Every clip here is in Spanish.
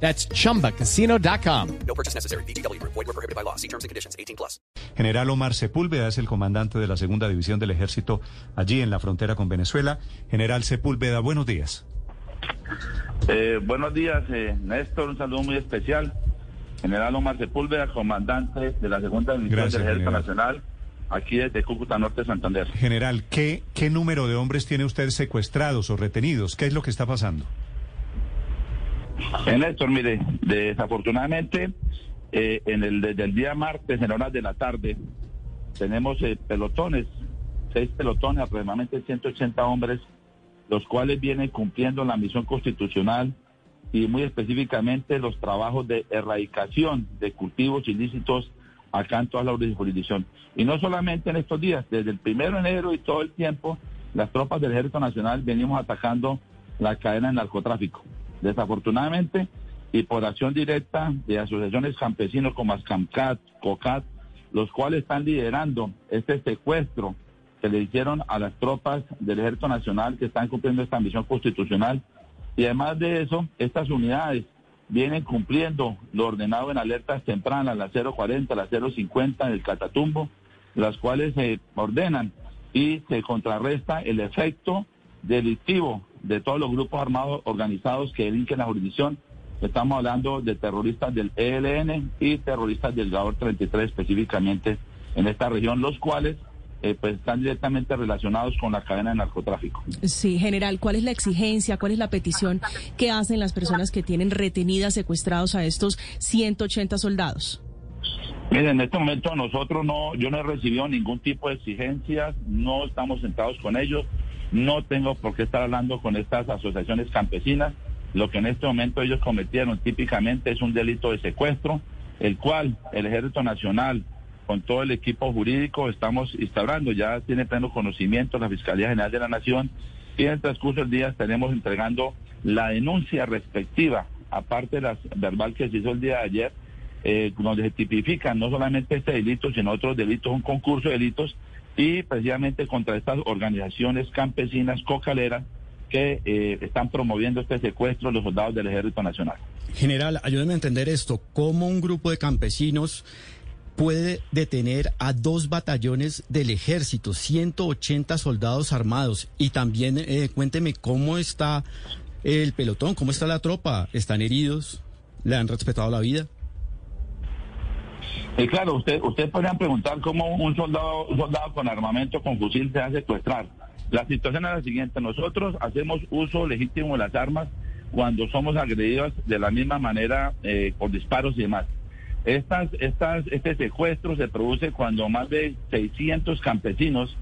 That's chumbacasino.com. No purchase necessary. BGW. Void were prohibited by law. See terms and conditions. 18 plus. General Omar Sepúlveda es el comandante de la segunda división del ejército allí en la frontera con Venezuela. General Sepúlveda, buenos días. Eh, buenos días, eh, Néstor. Un saludo muy especial. General Omar Sepúlveda, comandante de la segunda división Gracias, del Ejército general. Nacional, aquí desde Cúcuta Norte, Santander. General, ¿qué, ¿qué número de hombres tiene usted secuestrados o retenidos? ¿Qué es lo que está pasando? Eh, Néstor, mire, desafortunadamente, eh, en el, desde el día martes, en horas de la tarde, tenemos eh, pelotones, seis pelotones, aproximadamente 180 hombres, los cuales vienen cumpliendo la misión constitucional y muy específicamente los trabajos de erradicación de cultivos ilícitos acá en toda la jurisdicción. Y no solamente en estos días, desde el primero de enero y todo el tiempo, las tropas del Ejército Nacional venimos atacando la cadena de narcotráfico. Desafortunadamente, y por acción directa de asociaciones campesinos como Ascamcat, COCAT, los cuales están liderando este secuestro que le hicieron a las tropas del Ejército Nacional que están cumpliendo esta misión constitucional. Y además de eso, estas unidades vienen cumpliendo lo ordenado en alertas tempranas, la 040, la 050 del Catatumbo, las cuales se ordenan y se contrarresta el efecto delictivo de todos los grupos armados organizados que delinquen la jurisdicción. Estamos hablando de terroristas del ELN y terroristas del GAOR 33 específicamente en esta región, los cuales eh, pues están directamente relacionados con la cadena de narcotráfico. Sí, general, ¿cuál es la exigencia, cuál es la petición que hacen las personas que tienen retenidas, secuestrados a estos 180 soldados? Miren, en este momento nosotros no, yo no he recibido ningún tipo de exigencias, no estamos sentados con ellos, no tengo por qué estar hablando con estas asociaciones campesinas. Lo que en este momento ellos cometieron típicamente es un delito de secuestro, el cual el Ejército Nacional, con todo el equipo jurídico, estamos instaurando. Ya tiene pleno conocimiento la Fiscalía General de la Nación y en el transcurso del día estaremos entregando la denuncia respectiva, aparte de la verbal que se hizo el día de ayer, eh, donde se tipifican no solamente este delito, sino otros delitos, un concurso de delitos, y precisamente contra estas organizaciones campesinas cocaleras que eh, están promoviendo este secuestro de los soldados del Ejército Nacional. General, ayúdeme a entender esto. ¿Cómo un grupo de campesinos puede detener a dos batallones del ejército, 180 soldados armados? Y también eh, cuénteme cómo está el pelotón, cómo está la tropa. ¿Están heridos? ¿Le han respetado la vida? Y claro, usted, usted podrían preguntar cómo un soldado, un soldado con armamento, con fusil, se hace secuestrar. La situación es la siguiente, nosotros hacemos uso legítimo de las armas cuando somos agredidos de la misma manera eh, por disparos y demás. Estas, estas, este secuestro se produce cuando más de 600 campesinos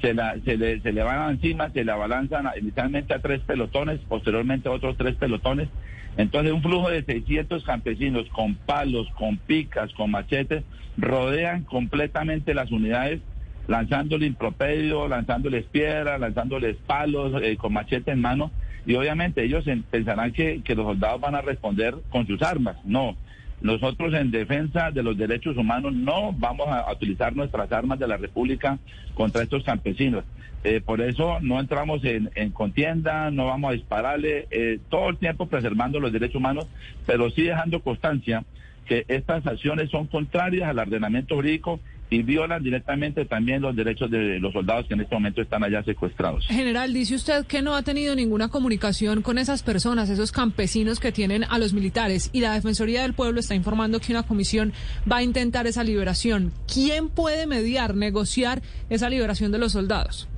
se, la, se, le, se le van encima, se le abalanzan a- inicialmente a tres pelotones, posteriormente a otros tres pelotones. Entonces un flujo de 600 campesinos con palos, con picas, con machetes, rodean completamente las unidades, lanzándole impropedio, lanzándoles piedras, lanzándoles palos, eh, con machete en mano. Y obviamente ellos en- pensarán que, que los soldados van a responder con sus armas. No. Nosotros en defensa de los derechos humanos no vamos a, utilizar nuestras armas de la República contra estos campesinos. Eh, por eso no entramos en, en contienda, no vamos a dispararle, eh, todo el tiempo preservando los derechos humanos, pero sí dejando constancia que estas acciones son contrarias al ordenamiento jurídico y violan directamente también los derechos de los soldados que en este momento están allá secuestrados. General, dice usted que no ha tenido ninguna comunicación con esas personas, esos campesinos que tienen a los militares y la Defensoría del Pueblo está informando que una comisión va a intentar esa liberación. ¿Quién puede mediar, negociar esa liberación de los soldados?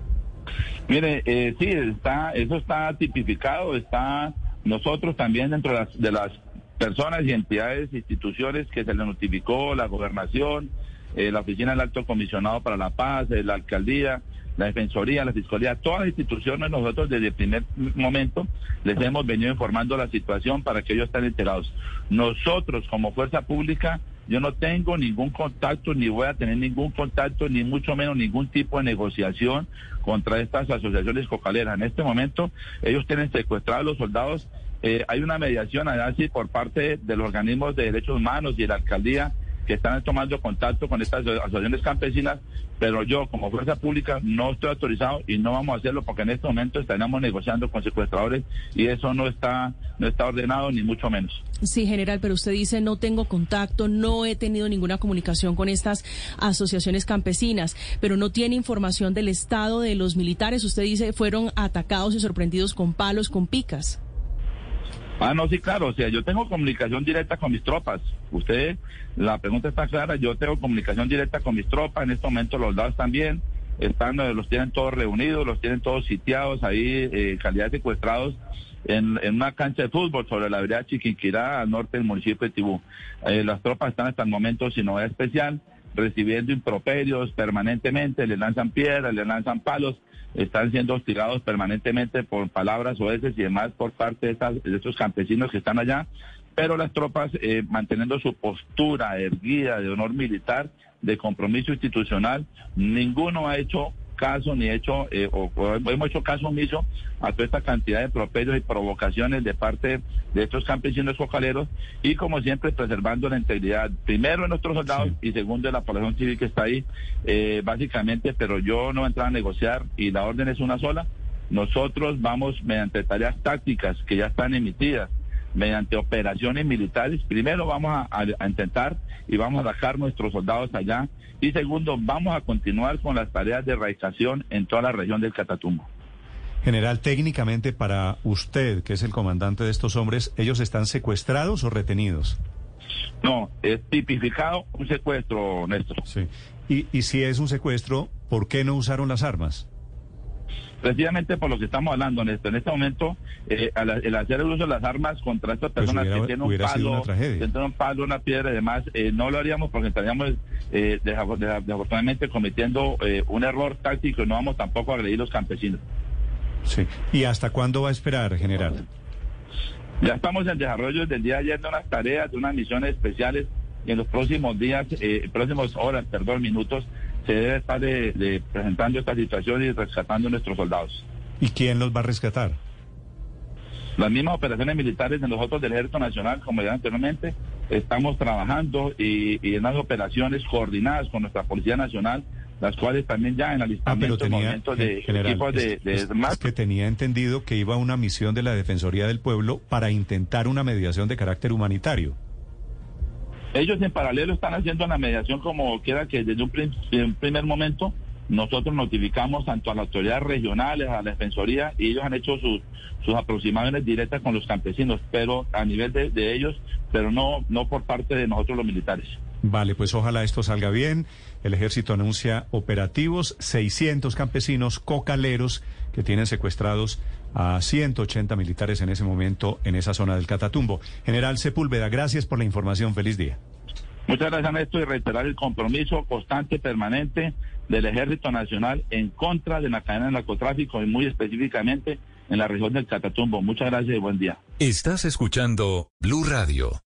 Mire, eh, sí, está, eso está tipificado, está nosotros también dentro de las, de las personas y entidades, instituciones que se le notificó, la gobernación, eh, la oficina del alto comisionado para la paz, eh, la alcaldía, la defensoría, la fiscalía, todas las instituciones, nosotros desde el primer momento les hemos venido informando la situación para que ellos estén enterados. Nosotros como fuerza pública yo no tengo ningún contacto, ni voy a tener ningún contacto, ni mucho menos ningún tipo de negociación contra estas asociaciones cocaleras. En este momento, ellos tienen secuestrados a los soldados. Eh, hay una mediación allá sí por parte de los organismos de derechos humanos y de la alcaldía que están tomando contacto con estas asociaciones campesinas, pero yo como fuerza pública no estoy autorizado y no vamos a hacerlo porque en este momento estaríamos negociando con secuestradores y eso no está no está ordenado ni mucho menos. Sí, general, pero usted dice no tengo contacto, no he tenido ninguna comunicación con estas asociaciones campesinas, pero no tiene información del estado de los militares. Usted dice fueron atacados y sorprendidos con palos, con picas. Ah, no, sí, claro. O sea, yo tengo comunicación directa con mis tropas. Usted, la pregunta está clara. Yo tengo comunicación directa con mis tropas. En este momento los dados también están, eh, los tienen todos reunidos, los tienen todos sitiados ahí, eh, calidad secuestrados en, en, una cancha de fútbol sobre la vereda Chiquinquirá, al norte del municipio de Tibú. Eh, las tropas están hasta el momento sin novedad especial, recibiendo improperios permanentemente, le lanzan piedras, le lanzan palos están siendo hostigados permanentemente por palabras o veces y demás por parte de, estas, de estos campesinos que están allá, pero las tropas eh, manteniendo su postura erguida de honor militar, de compromiso institucional, ninguno ha hecho caso ni hecho eh, o, hemos hecho caso omiso a toda esta cantidad de propedios y provocaciones de parte de estos campesinos cocaleros y como siempre preservando la integridad primero de nuestros soldados y segundo de la población civil que está ahí eh, básicamente pero yo no voy a entrar a negociar y la orden es una sola. Nosotros vamos mediante tareas tácticas que ya están emitidas mediante operaciones militares. Primero vamos a, intentar y vamos a dejar nuestros soldados allá. Y segundo, vamos a continuar con las tareas de erradicación en toda la región del Catatumbo. General, técnicamente para usted, que es el comandante de estos hombres, ¿ellos están secuestrados o retenidos? No, es tipificado un secuestro, Néstor. Sí. Y, y si es un secuestro, ¿por qué no usaron las armas? Precisamente por lo que estamos hablando, Néstor. En este momento, eh, el hacer el uso de las armas contra estas pues personas que tienen un palo, tienen un palo, una piedra y demás, eh, no lo haríamos porque estaríamos eh, desafortunadamente cometiendo eh, un error táctico y no vamos tampoco a agredir a los campesinos. Sí. ¿Y hasta cuándo va a esperar, general? Ya estamos en desarrollo desde el día de ayer de unas tareas, de unas misiones especiales y en los próximos días, eh, próximos horas, perdón, minutos, se debe estar de, presentando esta situación y rescatando a nuestros soldados. ¿Y quién los va a rescatar? Las mismas operaciones militares de nosotros del Ejército Nacional, como ya anteriormente, estamos trabajando y, y en las operaciones coordinadas con nuestra Policía Nacional, las cuales también ya en alistamiento ah, de equipos de, es, que tenía entendido que iba una misión de la Defensoría del Pueblo para intentar una mediación de carácter humanitario. Ellos en paralelo están haciendo la mediación como quiera que desde un, primer momento nosotros notificamos tanto a las autoridades regionales, a la Defensoría, y ellos han hecho sus, sus aproximaciones directas con los campesinos, pero a nivel de, ellos, pero no, no por parte de nosotros los militares. Vale, pues ojalá esto salga bien. El ejército anuncia operativos, 600 campesinos cocaleros que tienen secuestrados a 180 militares en ese momento en esa zona del Catatumbo. General Sepúlveda, gracias por la información. Feliz día. Muchas gracias, Néstor, y reiterar el compromiso constante, permanente del Ejército Nacional en contra de la cadena de narcotráfico y muy específicamente en la región del Catatumbo. Muchas gracias y buen día. Estás escuchando Blue Radio.